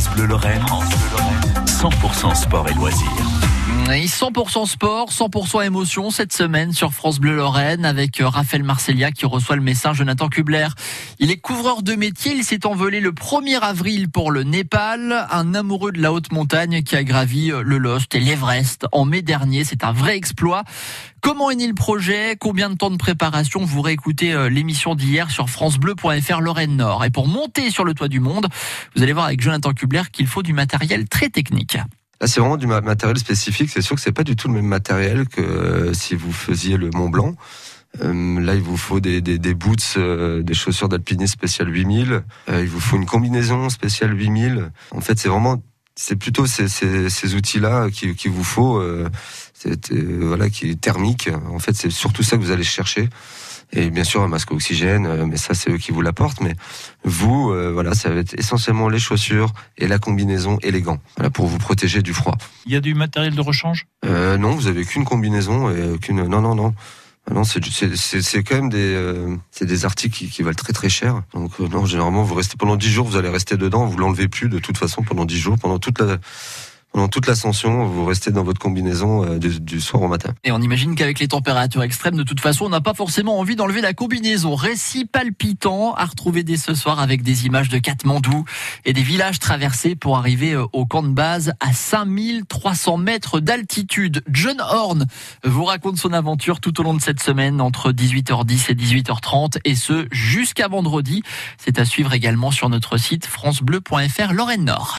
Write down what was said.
France Bleu Lorraine. 100% sport et loisirs. Et 100% sport, 100% émotion cette semaine sur France Bleu Lorraine avec euh, Raphaël Marcellia qui reçoit le message Jonathan Kubler. Il est couvreur de métier, il s'est envolé le 1er avril pour le Népal, un amoureux de la haute montagne qui a gravi euh, le Lost et l'Everest en mai dernier. C'est un vrai exploit. Comment est né le projet? Combien de temps de préparation? Vous réécoutez euh, l'émission d'hier sur francebleu.fr Lorraine Nord. Et pour monter sur le toit du monde, vous allez voir avec Jonathan Kubler qu'il faut du matériel très technique. Là, c'est vraiment du matériel spécifique. C'est sûr que c'est pas du tout le même matériel que euh, si vous faisiez le Mont Blanc. Euh, là, il vous faut des, des, des boots, euh, des chaussures d'alpinisme spécial 8000. il vous faut une combinaison spéciale 8000. En fait, c'est vraiment, c'est plutôt ces, ces, ces outils-là qu'il qui vous faut. voilà, qui est thermique. En fait, c'est surtout ça que vous allez chercher et bien sûr un masque oxygène, euh, mais ça c'est eux qui vous l'apportent. Mais vous, euh, voilà, ça va être essentiellement les chaussures et la combinaison et les gants, voilà, pour vous protéger du froid. Il y a du matériel de rechange? Euh, Non, vous avez qu'une combinaison et qu'une. Non, non, non. Ah non, c'est quand même des euh, c'est des articles qui, qui valent très très cher. Donc non, généralement vous restez pendant 10 jours, vous allez rester dedans, vous l'enlevez plus de toute façon pendant 10 jours, pendant toute la pendant toute l'ascension, vous restez dans votre combinaison euh, du, soir au matin. Et on imagine qu'avec les températures extrêmes, de toute façon, on n'a pas forcément envie d'enlever la combinaison. Récit palpitant à retrouver dès ce soir avec des images de Katmandou et des villages traversés pour arriver euh, au camp de base à 5300 mètres d'altitude. John Horn vous raconte son aventure tout au long de cette semaine entre 18h10 et 18h30 et ce jusqu'à vendredi. C'est à suivre également sur notre site francebleu.fr Lorraine Nord.